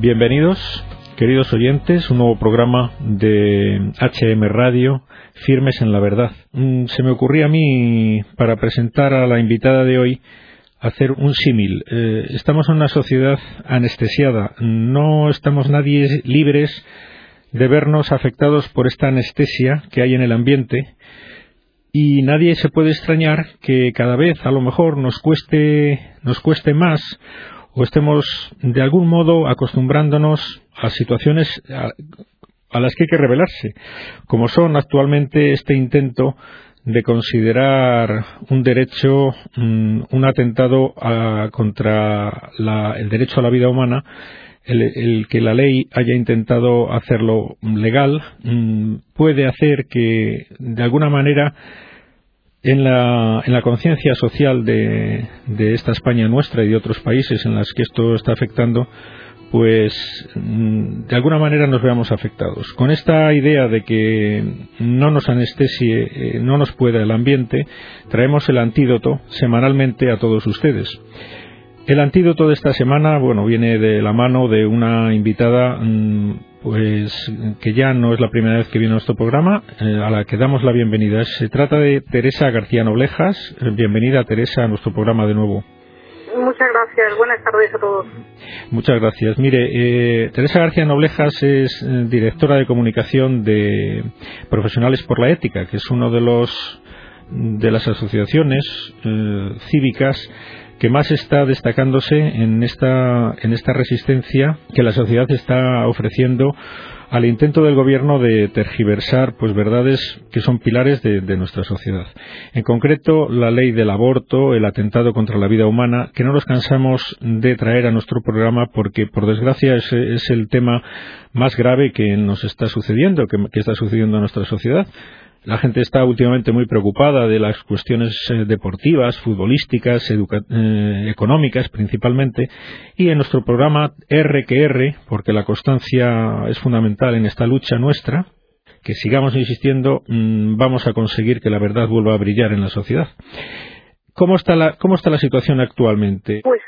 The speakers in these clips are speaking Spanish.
Bienvenidos, queridos oyentes, un nuevo programa de HM Radio, Firmes en la Verdad. Mm, se me ocurría a mí, para presentar a la invitada de hoy, hacer un símil. Eh, estamos en una sociedad anestesiada, no estamos nadie libres de vernos afectados por esta anestesia que hay en el ambiente y nadie se puede extrañar que cada vez a lo mejor nos cueste nos cueste más o estemos de algún modo acostumbrándonos a situaciones a, las que hay que revelarse, como son actualmente este intento de considerar un derecho, mm, un atentado contra el derecho a la vida humana, el, que la ley haya intentado hacerlo legal, mm, puede hacer que, de alguna manera, en la, en la conciencia social de, de, esta España nuestra y de otros países en las que esto está afectando, pues mm, de alguna manera nos veamos afectados. Con esta idea de que no nos anestesie, eh, no nos pueda el ambiente, traemos el antídoto semanalmente a todos ustedes. El antídoto de esta semana, bueno, viene de la mano de una invitada mm, pues que ya no es la primera vez que viene a nuestro programa, eh, a la que damos la bienvenida. Se trata de Teresa García Noblejas. Eh, bienvenida, Teresa, a nuestro programa de nuevo. Muchas gracias. Buenas tardes a todos. Muchas gracias. Mire, eh, Teresa García Noblejas es directora de comunicación de Profesionales por la Ética, que es uno de los de las asociaciones cívicas que más está destacándose en esta, en esta resistencia que la sociedad está ofreciendo al intento del gobierno de tergiversar pues verdades que son pilares de, nuestra sociedad. En concreto, la ley del aborto, el atentado contra la vida humana, que no nos cansamos de traer a nuestro programa porque, por desgracia, es, el tema más grave que nos está sucediendo, que, que está sucediendo en nuestra sociedad. La gente está últimamente muy preocupada de las cuestiones eh, deportivas, futbolísticas, eh, económicas principalmente, y en nuestro programa R que R, porque la constancia es fundamental en esta lucha nuestra, que sigamos insistiendo, mm, vamos a conseguir que la verdad vuelva a brillar en la sociedad. ¿Cómo está la, cómo está la situación actualmente? Pues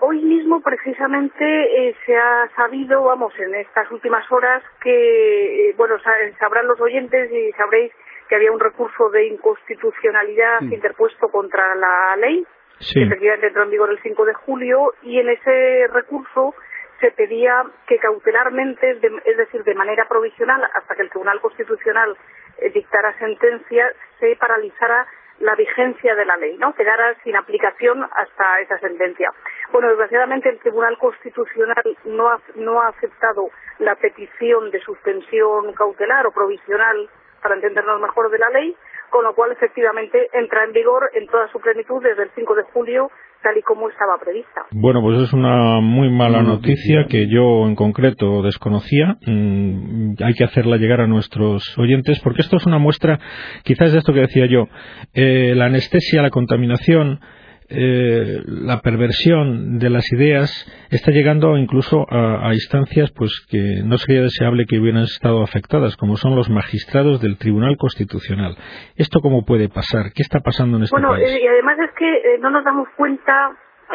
hoy, mismo precisamente eh, se ha sabido, vamos, en estas últimas horas que, bueno, sabrán los oyentes y sabréis que había un recurso de inconstitucionalidad mm. interpuesto contra la ley, que efectivamente entró en vigor el 5 de julio, y en ese recurso se pedía que cautelarmente, es decir, de manera provisional, hasta que el Tribunal Constitucional eh, dictara sentencia, se paralizara la vigencia de la ley, ¿no? Quedara sin aplicación hasta esa sentencia. Bueno, desgraciadamente el Tribunal Constitucional no ha, no ha aceptado la petición de suspensión cautelar o provisional para entendernos mejor de la ley, con lo cual efectivamente entra en vigor en toda su plenitud desde el 5 de julio tal y como estaba prevista. Bueno, pues es una muy mala noticia que yo en concreto desconocía. Mm, hay que hacerla llegar a nuestros oyentes porque esto es una muestra quizás de esto que decía yo. Eh, la anestesia, la contaminación, eh, la perversión de las ideas está llegando incluso a, instancias pues que no sería deseable que hubieran estado afectadas, como son los magistrados del Tribunal Constitucional. ¿Esto cómo puede pasar? ¿Qué está pasando en este bueno, país? Bueno, eh, y además es que eh, no nos damos cuenta,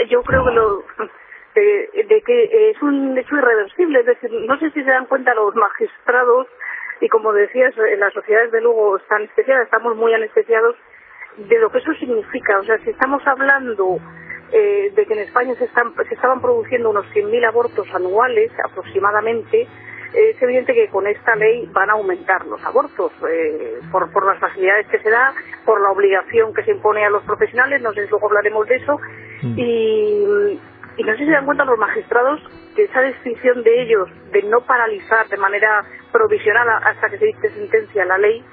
yo creo que lo, de, que es un hecho irreversible. Es decir, no sé si se dan cuenta los magistrados, y como decías, las sociedades de luego están anestesiadas, estamos muy anestesiados de lo que eso significa. O sea, si estamos hablando eh, de que en España se, están, se estaban produciendo unos 100.000 abortos anuales aproximadamente, es evidente que con esta ley van a aumentar los abortos eh, por, por las facilidades que se da, por la obligación que se impone a los profesionales, no sé si luego hablaremos de eso, mm. y, y no sé si se dan cuenta los magistrados que esa decisión de ellos de no paralizar de manera provisional hasta que se dicte sentencia la ley,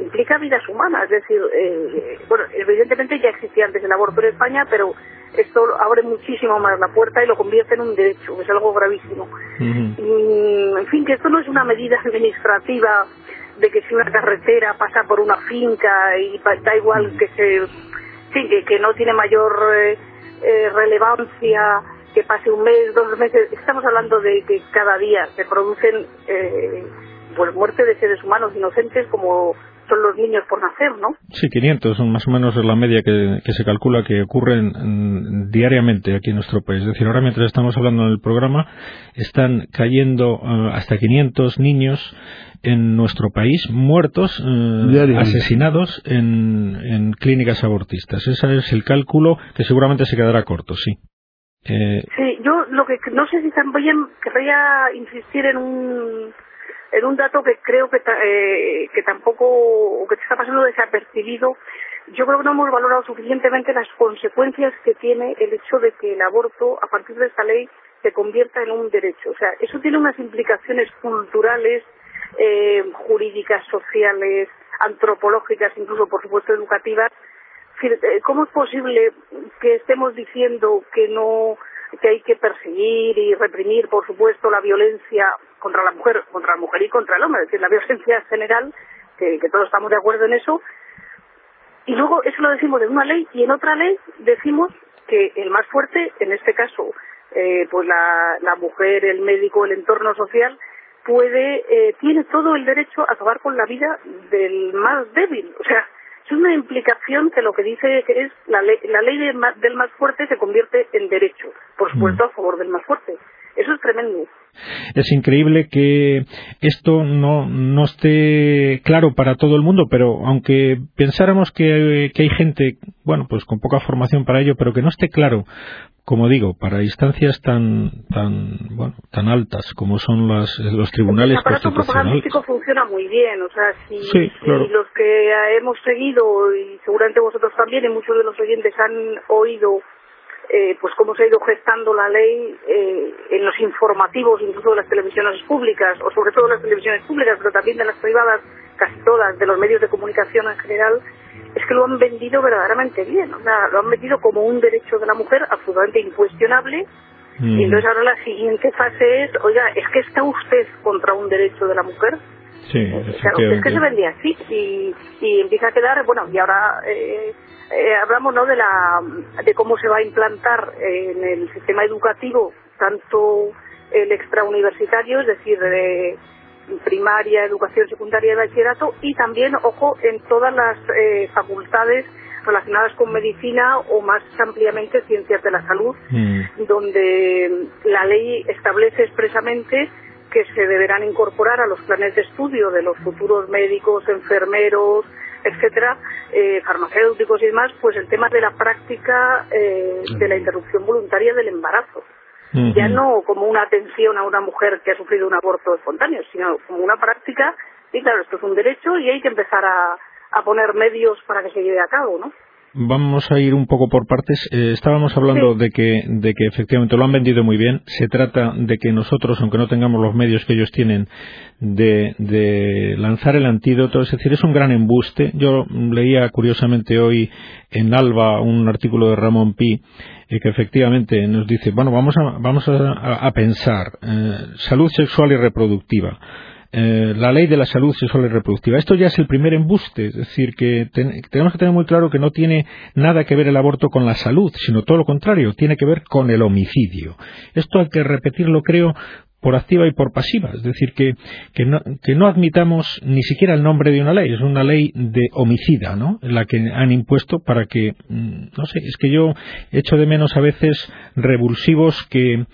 implica vidas humanas. Es decir, eh, bueno, evidentemente ya existía antes el aborto en España, pero esto abre muchísimo más la puerta y lo convierte en un derecho, que es algo gravísimo. en fin, que esto no es una medida administrativa de que si una carretera pasa por una finca y da igual que se, sí, que, no tiene mayor eh, eh, relevancia que pase un mes, dos meses. Estamos hablando de que cada día se producen eh, pues muerte de seres humanos inocentes como son los niños por nacer, ¿no? Sí, 500 son más o menos la media que, se calcula que ocurren diariamente aquí en nuestro país. Es decir, ahora mientras estamos hablando en el programa, están cayendo eh, hasta 500 niños en nuestro país muertos, eh, asesinados en, en, clínicas abortistas. Ese es el cálculo que seguramente se quedará corto, sí. Eh, sí, yo lo que no sé si también querría insistir en un en un dato que creo que, eh, que tampoco, que está pasando desapercibido, yo creo que no hemos valorado suficientemente las consecuencias que tiene el hecho de que el aborto, a partir de esta ley, se convierta en un derecho. O sea, eso tiene unas implicaciones culturales, eh, jurídicas, sociales, antropológicas, incluso, por supuesto, educativas. Eh, ¿Cómo es posible que estemos diciendo que no que hay que perseguir y reprimir, por supuesto, la violencia contra la mujer, contra la mujer y contra el hombre, es decir, la violencia general, que, todos estamos de acuerdo en eso, y luego eso lo decimos en una ley y en otra ley decimos que el más fuerte, en este caso, eh, pues la, la, mujer, el médico, el entorno social, puede, eh, tiene todo el derecho a acabar con la vida del más débil. O sea, es una implicación que lo que dice es la ley, la ley del más fuerte se convierte en derecho, por supuesto mm. a favor del más fuerte. Eso es tremendo. Es increíble que esto no, no esté claro para todo el mundo, pero aunque pensáramos que, que hay gente, bueno, pues con poca formación para ello, pero que no esté claro como digo, para instancias tan tan bueno, tan altas como son las, los tribunales el constitucionales. funciona muy bien, o sea, si, los que hemos seguido y seguramente vosotros también y muchos de los oyentes han oído eh, pues cómo se ha ido gestando la ley eh, en los informativos, incluso de las televisiones públicas, o sobre todo de las televisiones públicas, pero también de las privadas, casi todas, de los medios de comunicación en general, es que lo han vendido verdaderamente bien, o sea, lo han vendido como un derecho de la mujer absolutamente incuestionable. Y mm. entonces ahora la siguiente fase es, oiga, ¿es que está usted contra un derecho de la mujer? Sí, es que se vendía así y, y empieza a quedar, bueno, y ahora eh, eh, hablamos ¿no? de, la, de cómo se va a implantar en el sistema educativo tanto el extrauniversitario, es decir, de primaria, educación secundaria y bachillerato, y también, ojo, en todas las eh, facultades relacionadas con medicina o más ampliamente ciencias de la salud, mm. donde la ley establece expresamente que se deberán incorporar a los planes de estudio de los futuros médicos, enfermeros, etcétera, eh, farmacéuticos y demás, pues el tema de la práctica eh, de la interrupción voluntaria del embarazo. Ya no como una atención a una mujer que ha sufrido un aborto espontáneo, sino como una práctica, y claro, esto es un derecho y hay que empezar a, a poner medios para que se lleve a cabo, ¿no? Vamos a ir un poco por partes. Eh, estábamos hablando de, que, de que efectivamente lo han vendido muy bien. Se trata de que nosotros, aunque no tengamos los medios que ellos tienen, de, de lanzar el antídoto. Es decir, es un gran embuste. Yo leía curiosamente hoy en Alba un artículo de Ramón Pi eh, que efectivamente nos dice, bueno, vamos a, vamos a, pensar eh, salud sexual y reproductiva eh, la ley de la salud sexual y reproductiva. Esto ya es el primer embuste, es decir, que tenemos que tener muy claro que no tiene nada que ver el aborto con la salud, sino todo lo contrario, tiene que ver con el homicidio. Esto hay que repetirlo, creo, por activa y por pasiva, es decir, que, que, no, que no admitamos ni siquiera el nombre de una ley, es una ley de homicida, ¿no? La que han impuesto para que, mm, no sé, es que yo echo de menos a veces revulsivos que,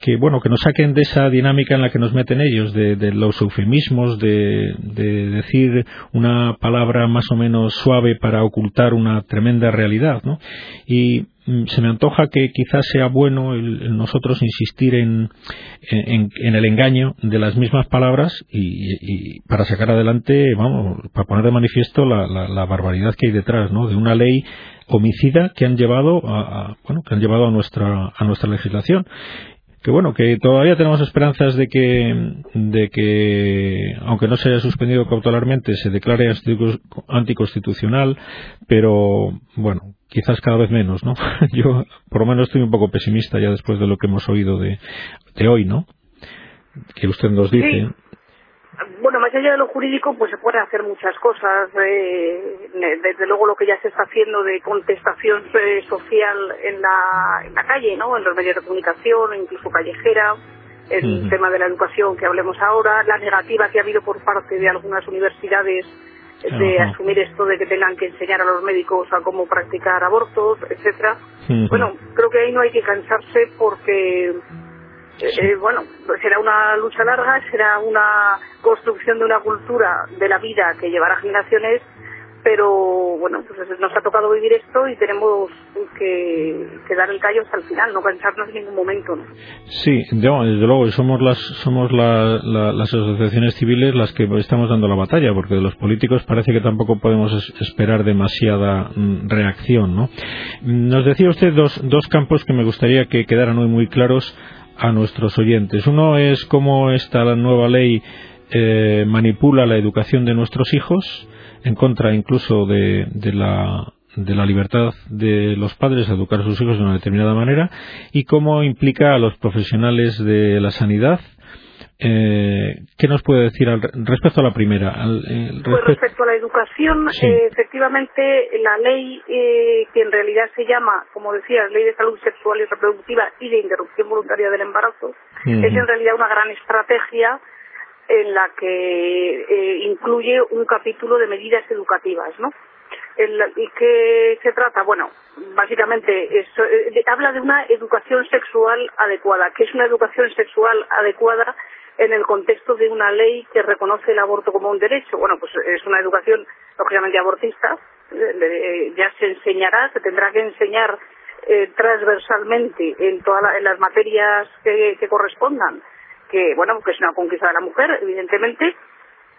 que bueno que nos saquen de esa dinámica en la que nos meten ellos de, los eufemismos de, decir una palabra más o menos suave para ocultar una tremenda realidad ¿no? y mm, se me antoja que quizás sea bueno nosotros insistir en, en, el engaño de las mismas palabras y, para sacar adelante, vamos, para poner de manifiesto la, la, barbaridad que hay detrás, ¿no? De una ley homicida que han llevado a, bueno, que han llevado a nuestra a nuestra legislación que bueno, que todavía tenemos esperanzas de que, de que, aunque no se haya suspendido cautelarmente, se declare anticonstitucional, pero bueno, quizás cada vez menos, ¿no? Yo, por lo menos, estoy un poco pesimista ya después de lo que hemos oído de, de hoy, ¿no? Que usted nos dice bueno, más allá de lo jurídico, pues se pueden hacer muchas cosas. Eh, desde luego lo que ya se está haciendo de contestación eh, social en la, en la calle, ¿no? En los medios de comunicación, incluso callejera. El tema de la educación que hablemos ahora, la negativa que ha habido por parte de algunas universidades de asumir esto de que tengan que enseñar a los médicos a cómo practicar abortos, etcétera. Bueno, creo que ahí no hay que cansarse porque eh, eh, bueno, será una lucha larga, será una construcción de una cultura de la vida que llevará generaciones pero bueno, pues nos ha tocado vivir esto y tenemos que, dar el callo hasta el final, no cansarnos en ningún momento. Sí, desde luego, somos las somos las asociaciones civiles las que estamos dando la batalla, porque de los políticos parece que tampoco podemos esperar demasiada mm, reacción. ¿no? Nos decía usted dos, dos campos que me gustaría que quedaran hoy muy claros a nuestros oyentes. Uno es cómo esta nueva ley eh, manipula la educación de nuestros hijos en contra incluso de, la de la libertad de los padres a educar a sus hijos de una determinada manera y cómo implica a los profesionales de la sanidad. Eh, ¿Qué nos puede decir al, respecto a la primera? pues respecto a la educación, eh, efectivamente la ley eh, que en realidad se llama, como decía, Ley de Salud Sexual y Reproductiva y de Interrupción Voluntaria del Embarazo, es en realidad una gran estrategia en la que eh, incluye un capítulo de medidas educativas, ¿no? ¿Y qué se trata? Bueno, básicamente eh, habla de una educación sexual adecuada. ¿Qué es una educación sexual adecuada en el contexto de una ley que reconoce el aborto como un derecho? Bueno, pues es una educación lógicamente abortista. Eh, ya se enseñará, se tendrá que enseñar transversalmente en todas las materias que correspondan que bueno que es una conquista de la mujer evidentemente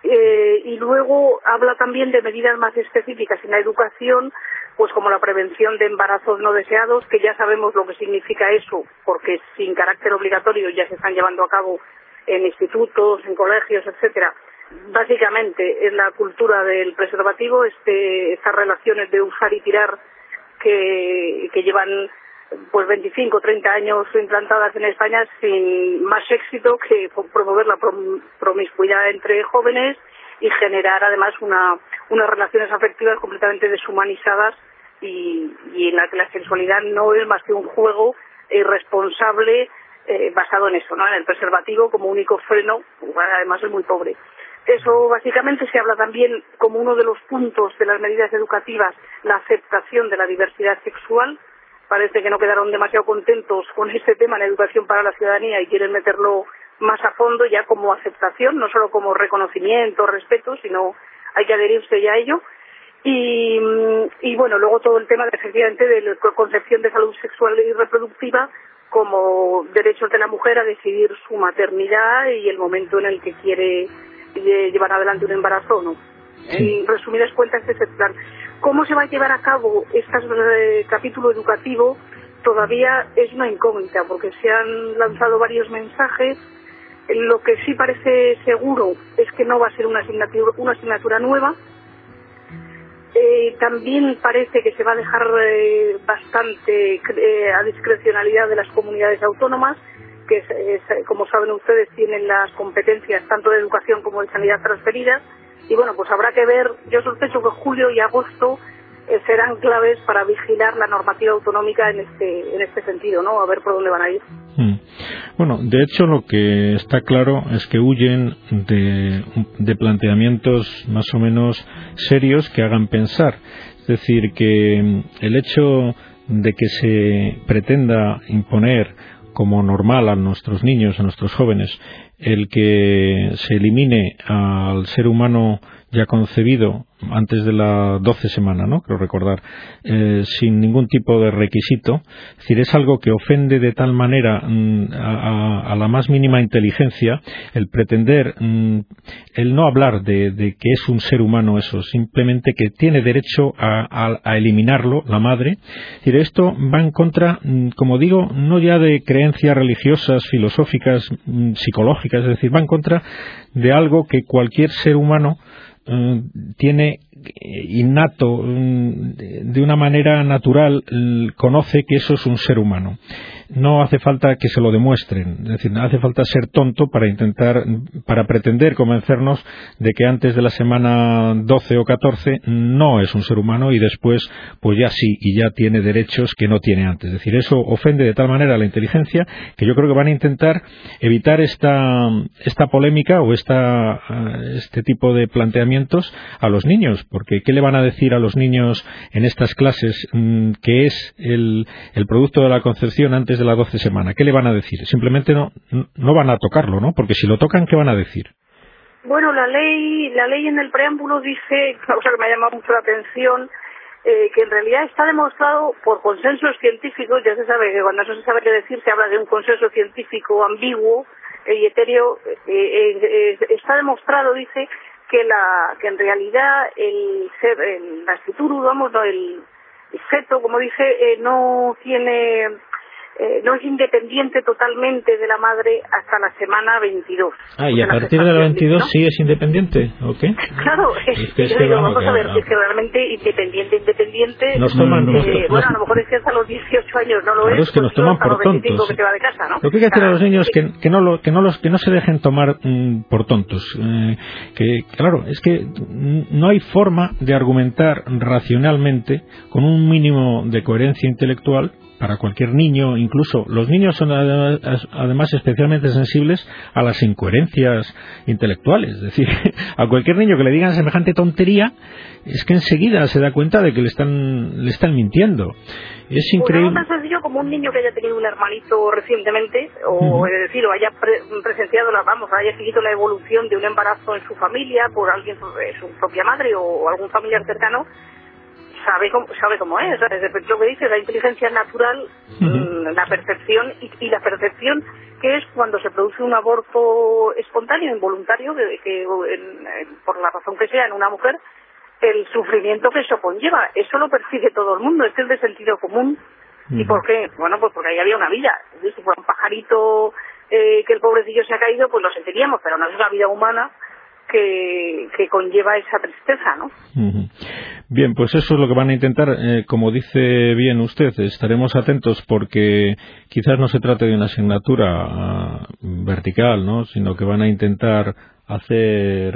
eh, y luego habla también de medidas más específicas en la educación pues como la prevención de embarazos no deseados que ya sabemos lo que significa eso porque sin carácter obligatorio ya se están llevando a cabo en institutos en colegios etcétera. Básicamente es la cultura del preservativo este estas relaciones de usar y tirar que, que llevan pues 25 o 30 años implantadas en España sin más éxito que promover la promiscuidad entre jóvenes y generar además una, unas relaciones afectivas completamente deshumanizadas y, en la que la sexualidad no es más que un juego irresponsable eh, basado en eso, ¿no? en el preservativo como único freno, además es muy pobre. Eso básicamente se habla también como uno de los puntos de las medidas educativas, la aceptación de la diversidad sexual, parece que no quedaron demasiado contentos con este tema en educación para la ciudadanía y quieren meterlo más a fondo ya como aceptación, no solo como reconocimiento, respeto, sino hay que adherirse ya a ello. Y, y bueno, luego todo el tema de, efectivamente de la concepción de salud sexual y reproductiva como derechos de la mujer a decidir su maternidad y el momento en el que quiere llevar adelante un embarazo o no. En resumidas cuentas, es el plan. ¿Cómo se va a llevar a cabo este capítulo educativo? Todavía es una incógnita porque se han lanzado varios mensajes. Lo que sí parece seguro es que no va a ser una asignatura, una asignatura nueva. Eh, también parece que se va a dejar eh, bastante eh, a discrecionalidad de las comunidades autónomas, que como saben ustedes tienen las competencias tanto de educación como de sanidad transferidas. Y bueno, pues habrá que ver, yo sospecho que julio y agosto eh, serán claves para vigilar la normativa autonómica en este, en este sentido, ¿no? A ver por dónde van a ir. Mm. Bueno, de hecho lo que está claro es que huyen de, de planteamientos más o menos serios que hagan pensar. Es decir, que mm, el hecho de que se pretenda imponer como normal a nuestros niños, a nuestros jóvenes, el que se elimine al ser humano ya concebido antes de la doce semana, ¿no? Creo recordar, eh, sin ningún tipo de requisito. Es decir, es algo que ofende de tal manera mm, a, la más mínima inteligencia el pretender, mm, el no hablar de, que es un ser humano eso, simplemente que tiene derecho a, eliminarlo, la madre. Es esto va en contra, mm, como digo, no ya de creencias religiosas, filosóficas, psicológicas, es decir, va en contra de algo que cualquier ser humano tiene innato, de una manera natural, conoce que eso es un ser humano no hace falta que se lo demuestren, es decir, no hace falta ser tonto para intentar, para pretender convencernos de que antes de la semana 12 o 14 no es un ser humano y después, pues ya sí, y ya tiene derechos que no tiene antes. Es decir, eso ofende de tal manera a la inteligencia que yo creo que van a intentar evitar esta, esta polémica o esta, este tipo de planteamientos a los niños, porque ¿qué le van a decir a los niños en estas clases mm, que es el, producto de la concepción antes de la doce semana. ¿Qué le van a decir? Simplemente no, no van a tocarlo, ¿no? Porque si lo tocan, ¿qué van a decir? Bueno, la ley, la ley en el preámbulo dice, una cosa que me ha llamado mucho la atención, eh, que en realidad está demostrado por consensos científicos, ya se sabe que cuando no se sabe qué decir se habla de un consenso científico ambiguo y etéreo, eh, eh, está demostrado, dice, que la que en realidad el ser, el, la escritura, vamos, no, el, el feto, como dice, no tiene eh, no es independiente totalmente de la madre hasta la semana 22. Ah, y a partir de la 22 sí es independiente, ¿o qué? Claro, es, que, vamos a ver, es que realmente independiente, independiente... Nos toman, eh, bueno, a lo mejor es que hasta los 18 años no lo es. es que nos toman por tontos. Que va de casa, ¿no? Lo que hay que hacer a los niños es que, que, no lo, que, no los, que no se dejen tomar mm, por tontos. Eh, que, claro, es que no hay forma de argumentar racionalmente con un mínimo de coherencia intelectual para cualquier niño, incluso los niños son además especialmente sensibles a las incoherencias intelectuales. Es decir, a cualquier niño que le digan semejante tontería, es que enseguida se da cuenta de que le están, le están mintiendo. Es increíble. Pues no tan sencillo como un niño que haya tenido un hermanito recientemente, o es decir, o haya presenciado, la, vamos, haya seguido la evolución de un embarazo en su familia por alguien, su propia madre o algún familiar cercano, sabe cómo, sabe cómo es, ¿sabes? lo que dice, la inteligencia natural, mm, la percepción y, la percepción que es cuando se produce un aborto espontáneo, involuntario, que, por la razón que sea en una mujer, el sufrimiento que eso conlleva. Eso lo percibe todo el mundo, este es de sentido común. ¿Y por qué? Bueno, pues porque ahí había una vida. Si fuera un pajarito eh, que el pobrecillo se ha caído, pues lo sentiríamos, pero no es una vida humana que, conlleva esa tristeza, ¿no? Bien, pues eso es lo que van a intentar. Eh, como dice bien usted, estaremos atentos porque quizás no se trate de una asignatura ah, vertical, ¿no? Sino que van a intentar hacer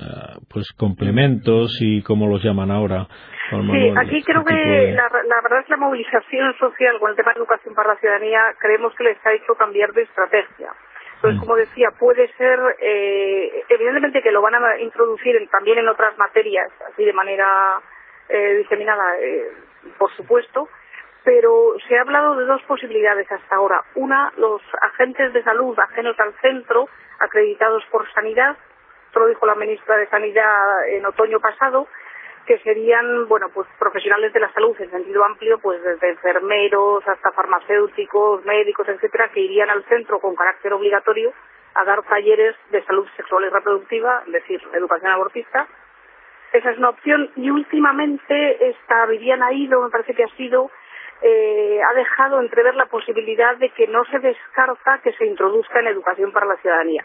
ah, pues complementos y como los llaman ahora. Sí, aquí creo que la, la, verdad es la movilización social con el tema de educación para la ciudadanía creemos que les ha hecho cambiar de estrategia. Entonces, como decía, puede ser, eh, evidentemente que lo van a introducir también en otras materias, así de manera eh, diseminada, eh, por supuesto, pero se ha hablado de dos posibilidades hasta ahora. Una, los agentes de salud ajenos al centro, acreditados por Sanidad, esto lo dijo la ministra de Sanidad en otoño pasado, que serían, bueno, pues profesionales de la salud en sentido amplio, pues desde enfermeros hasta farmacéuticos, médicos, etcétera, que irían al centro con carácter obligatorio a dar talleres de salud sexual y reproductiva, es decir, educación abortista. Esa es una opción y últimamente esta Viviana Ido, me parece que ha sido, eh, ha dejado entrever la posibilidad de que no se descarta que se introduzca en educación para la ciudadanía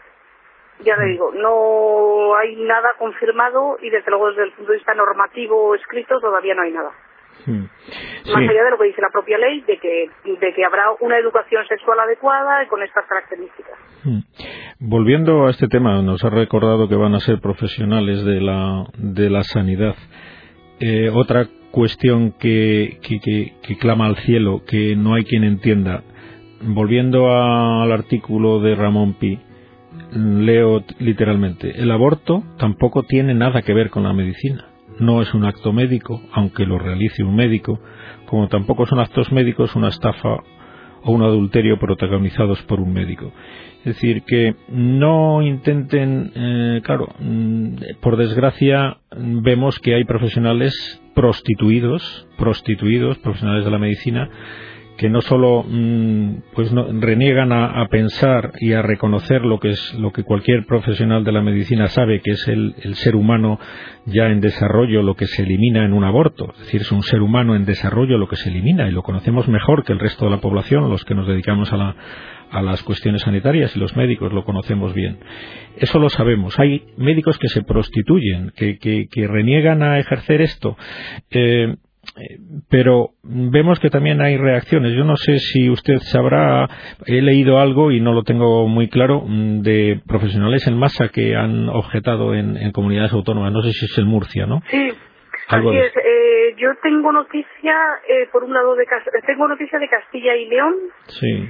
ya le digo, no hay nada confirmado y desde luego desde el punto de vista normativo o escrito todavía no hay nada. Hmm. Más allá de lo que dice la propia ley, de que, de que habrá una educación sexual adecuada y con estas características. Hmm. Volviendo a este tema, nos ha recordado que van a ser profesionales de la, de la sanidad. Eh, otra cuestión que, que, que, clama al cielo, que no hay quien entienda. Volviendo al artículo de Ramón Pi, leo literalmente, el aborto tampoco tiene nada que ver con la medicina. No es un acto médico, aunque lo realice un médico, como tampoco son actos médicos una estafa o un adulterio protagonizados por un médico. Es decir, que no intenten, eh, claro, mm, por desgracia vemos que hay profesionales prostituidos, prostituidos, profesionales de la medicina, que no solo mm, pues reniegan a, pensar y a reconocer lo que es lo que cualquier profesional de la medicina sabe que es el, ser humano ya en desarrollo lo que se elimina en un aborto es decir es un ser humano en desarrollo lo que se elimina y lo conocemos mejor que el resto de la población los que nos dedicamos a la a las cuestiones sanitarias y los médicos lo conocemos bien. Eso lo sabemos. Hay médicos que se prostituyen, que, que, reniegan a ejercer esto. Eh, pero vemos que también hay reacciones. Yo no sé si usted sabrá, he leído algo y no lo tengo muy claro, mm, de profesionales en masa que han objetado en, comunidades autónomas. No sé si es en Murcia, ¿no? Sí. Así es. Eh, yo tengo noticia, eh, por un lado, de tengo noticia de Castilla y León. Sí.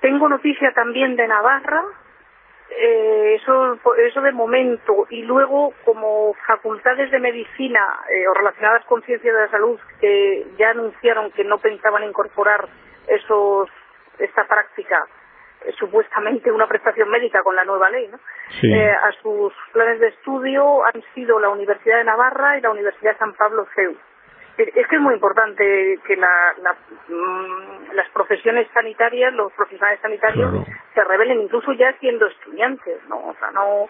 Tengo noticia también de Navarra, eh, eso, eso de momento, y luego como facultades de medicina eh, o relacionadas con ciencia de la salud que ya anunciaron que no pensaban incorporar esos, esta práctica, eh, supuestamente una prestación médica con la nueva ley, ¿no? a sus planes de estudio han sido la Universidad de Navarra y la Universidad de San Pablo CEU es que es muy importante que mm, las profesiones sanitarias, los profesionales sanitarios se revelen incluso ya siendo estudiantes, ¿no? O sea, no,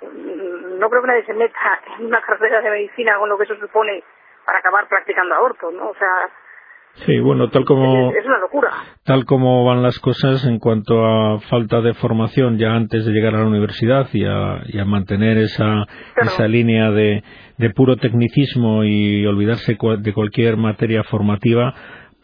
mm, no creo que nadie se meta en una carrera de medicina con lo que eso supone para acabar practicando aborto, ¿no? O sea, Sí, bueno, tal como es, una locura. Tal como van las cosas en cuanto a falta de formación ya antes de llegar a la universidad y a, mantener esa, esa línea de, de puro tecnicismo y olvidarse de cualquier materia formativa,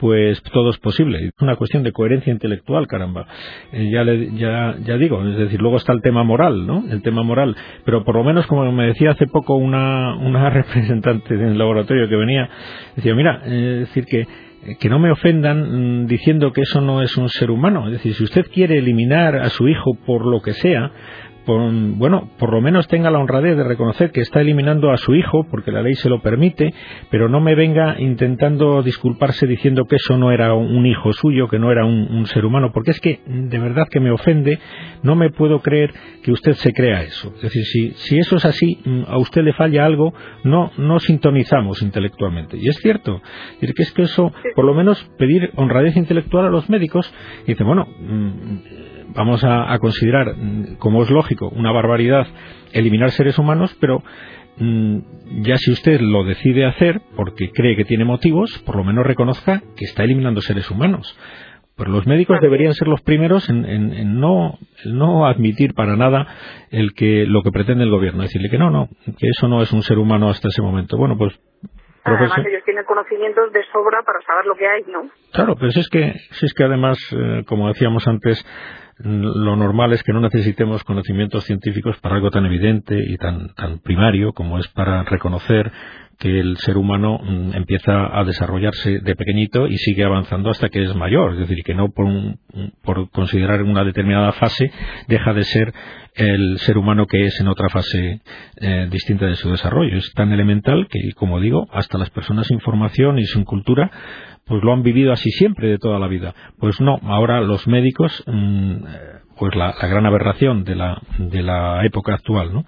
pues todo es posible. Es una cuestión de coherencia intelectual, caramba. Eh, ya, ya, ya digo, es decir, luego está el tema moral, ¿no? El tema moral. Pero por lo menos, como me decía hace poco una, una representante del laboratorio que venía, decía, mira, eh, es decir, que que no me ofendan mm, diciendo que eso no es un ser humano. Es decir, si usted quiere eliminar a su hijo por lo que sea, bueno, por lo menos tenga la honradez de reconocer que está eliminando a su hijo, porque la ley se lo permite, pero no me venga intentando disculparse diciendo que eso no era un hijo suyo, que no era un, ser humano, porque es que de verdad que me ofende, no me puedo creer que usted se crea eso. Es decir, si, si eso es así, mm, a usted le falla algo, no, no sintonizamos intelectualmente. Y es cierto, es que es que eso, por lo menos pedir honradez intelectual a los médicos, y dice, bueno, mm, vamos a, considerar, mm, como es lógico, una barbaridad eliminar seres humanos, pero mm, ya si usted lo decide hacer porque cree que tiene motivos, por lo menos reconozca que está eliminando seres humanos. Pero los médicos deberían ser los primeros en, no, no, admitir para nada el que lo que pretende el gobierno, decirle que no, no, que eso no es un ser humano hasta ese momento. Bueno, pues Además, ellos tienen conocimientos de sobra para saber lo que hay, ¿no? Claro, pero si es que, si es que además, eh, como decíamos antes, lo normal es que no necesitemos conocimientos científicos para algo tan evidente y tan, tan primario como es para reconocer que el ser humano mm, empieza a desarrollarse de pequeñito y sigue avanzando hasta que es mayor, es decir, que no por, por considerar una determinada fase deja de ser el ser humano que es en otra fase eh, distinta de su desarrollo. Es tan elemental que, como digo, hasta las personas sin formación y sin cultura pues lo han vivido así siempre de toda la vida. Pues no, ahora los médicos mm, pues la, gran aberración de la, de la época actual. ¿no?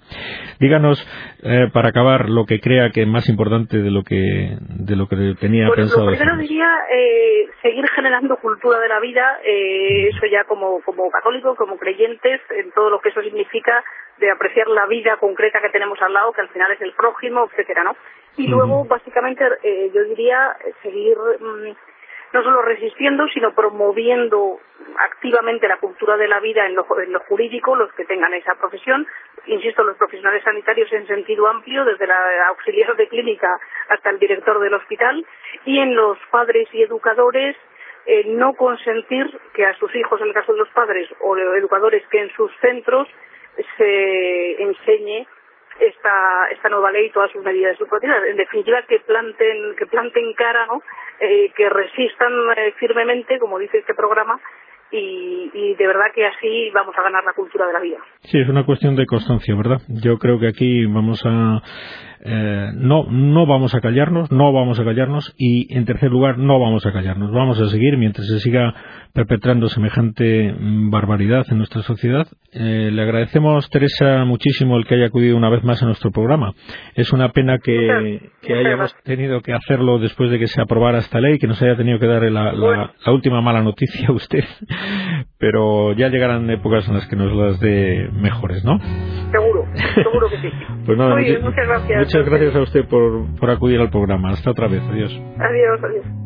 Díganos, eh, para acabar, lo que crea que es más importante de lo que, de lo que tenía pues pensado. Lo primero diría eh, seguir generando cultura de la vida, eh, eso ya como, como católicos, como creyentes, en todo lo que eso significa de apreciar la vida concreta que tenemos al lado, que al final es el prójimo, etcétera, ¿no? Y luego, básicamente, yo diría seguir mm, no solo resistiendo, sino promoviendo activamente la cultura de la vida en lo, jurídico, los que tengan esa profesión, insisto, los profesionales sanitarios en sentido amplio, desde la auxiliar de clínica hasta el director del hospital, y en los padres y educadores, eh, no consentir que a sus hijos, en el caso de los padres o educadores, que en sus centros se enseñe esta, esta nueva ley y todas sus medidas propiedad. En definitiva, que planten, que planten cara, ¿no? Eh, que resistan eh, firmemente, como dice este programa, y, y, de verdad que así vamos a ganar la cultura de la vida. Sí, es una cuestión de constancia, ¿verdad? Yo creo que aquí vamos a eh, no, no vamos a callarnos, no vamos a callarnos y en tercer lugar no vamos a callarnos. Vamos a seguir mientras se siga perpetrando semejante mm, barbaridad en nuestra sociedad. Eh, le agradecemos, Teresa, muchísimo el que haya acudido una vez más a nuestro programa. Es una pena que, hayamos tenido que hacerlo después de que se aprobara esta ley, que nos haya tenido que dar la, la última mala noticia a usted, pero ya llegarán épocas en las que nos las dé mejores, ¿no? Seguro, seguro que sí. Pues nada, muchas, gracias. Muchas gracias a usted por, por acudir al programa. Hasta otra vez. Adiós. Adiós, adiós.